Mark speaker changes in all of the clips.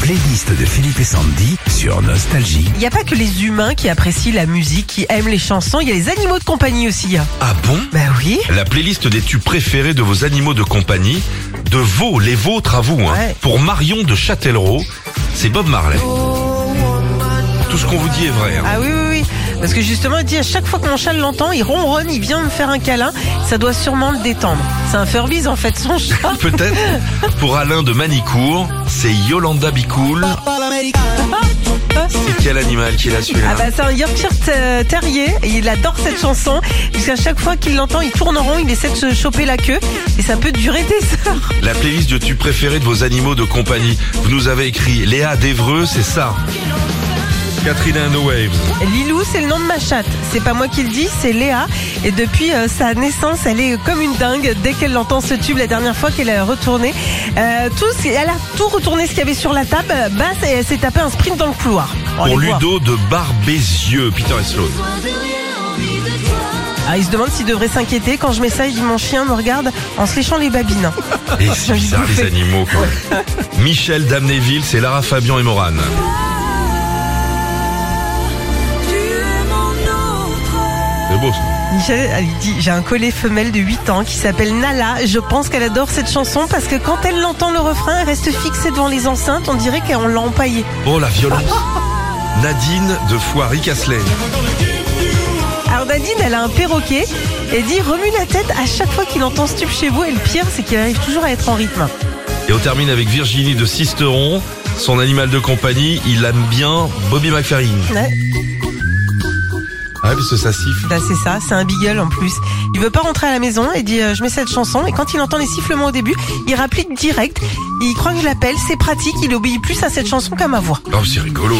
Speaker 1: playlist de Philippe et Sandy sur Nostalgie.
Speaker 2: Il n'y a pas que les humains qui apprécient la musique, qui aiment les chansons, il y a les animaux de compagnie aussi. hein.
Speaker 3: Ah bon?
Speaker 2: Bah oui.
Speaker 3: La playlist des tubes préférés de vos animaux de compagnie, de vos, les vôtres à vous, hein.
Speaker 2: Ouais.
Speaker 3: Pour Marion de Châtellerault, c'est Bob Marley. Tout ce qu'on vous dit est vrai. hein.
Speaker 2: Ah oui, oui, oui. Parce que justement, il dit à chaque fois que mon chat l'entend, il ronronne, il vient me faire un câlin. Ça doit sûrement le détendre. C'est un Furbies en fait, son chat.
Speaker 3: Peut-être. Pour Alain de Manicourt, c'est Yolanda Bicoul. C'est quel animal qui l'a celui-là
Speaker 2: Ah bah c'est un Yorkshire Te- Terrier et il adore cette chanson puisqu'à chaque fois qu'il l'entend il tourne en rond, il essaie de se choper la queue et ça peut durer des heures.
Speaker 3: La playlist de tubes préférés de vos animaux de compagnie. Vous nous avez écrit Léa d'Evreux, c'est ça. Catherine and the Waves.
Speaker 2: Lilou c'est le nom de ma chatte, c'est pas moi qui le dis, c'est Léa et depuis euh, sa naissance elle est comme une dingue dès qu'elle entend ce tube la dernière fois qu'elle a retourné. Euh, tout, ce- elle a tout retourné ce qu'il y avait sur la table, bah elle s'est tapé un sprint dans le couloir. On
Speaker 3: Pour. Ludo de Barbézieux, Peter et Sloan.
Speaker 2: Ah, il se demande s'il devrait s'inquiéter quand je mets ça, il dit mon chien me regarde en se léchant les babines.
Speaker 3: Et c'est bizarre les animaux quoi. Michel d'Amnéville, c'est Lara Fabian et Morane. Beau ça.
Speaker 2: Michel, elle dit J'ai un collet femelle de 8 ans qui s'appelle Nala. Je pense qu'elle adore cette chanson parce que quand elle entend le refrain, elle reste fixée devant les enceintes. On dirait qu'on l'a empaillée.
Speaker 3: Oh la violence. Nadine de Foiry Casselet.
Speaker 2: Alors Nadine, elle a un perroquet et dit Remue la tête à chaque fois qu'il entend ce tube chez vous. Et le pire, c'est qu'il arrive toujours à être en rythme.
Speaker 3: Et on termine avec Virginie de Sisteron. Son animal de compagnie, il aime bien Bobby McFerrin.
Speaker 2: Ouais,
Speaker 3: Ah, parce que ça siffle.
Speaker 2: bah c'est ça, c'est un beagle en plus. Il veut pas rentrer à la maison et dit euh, Je mets cette chanson. Et quand il entend les sifflements au début, il rapplique direct. Il croit que je l'appelle, c'est pratique. Il obéit plus à cette chanson qu'à ma voix.
Speaker 3: Oh, c'est rigolo.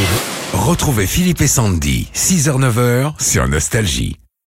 Speaker 1: Retrouvez Philippe et Sandy, 6h-9h sur Nostalgie.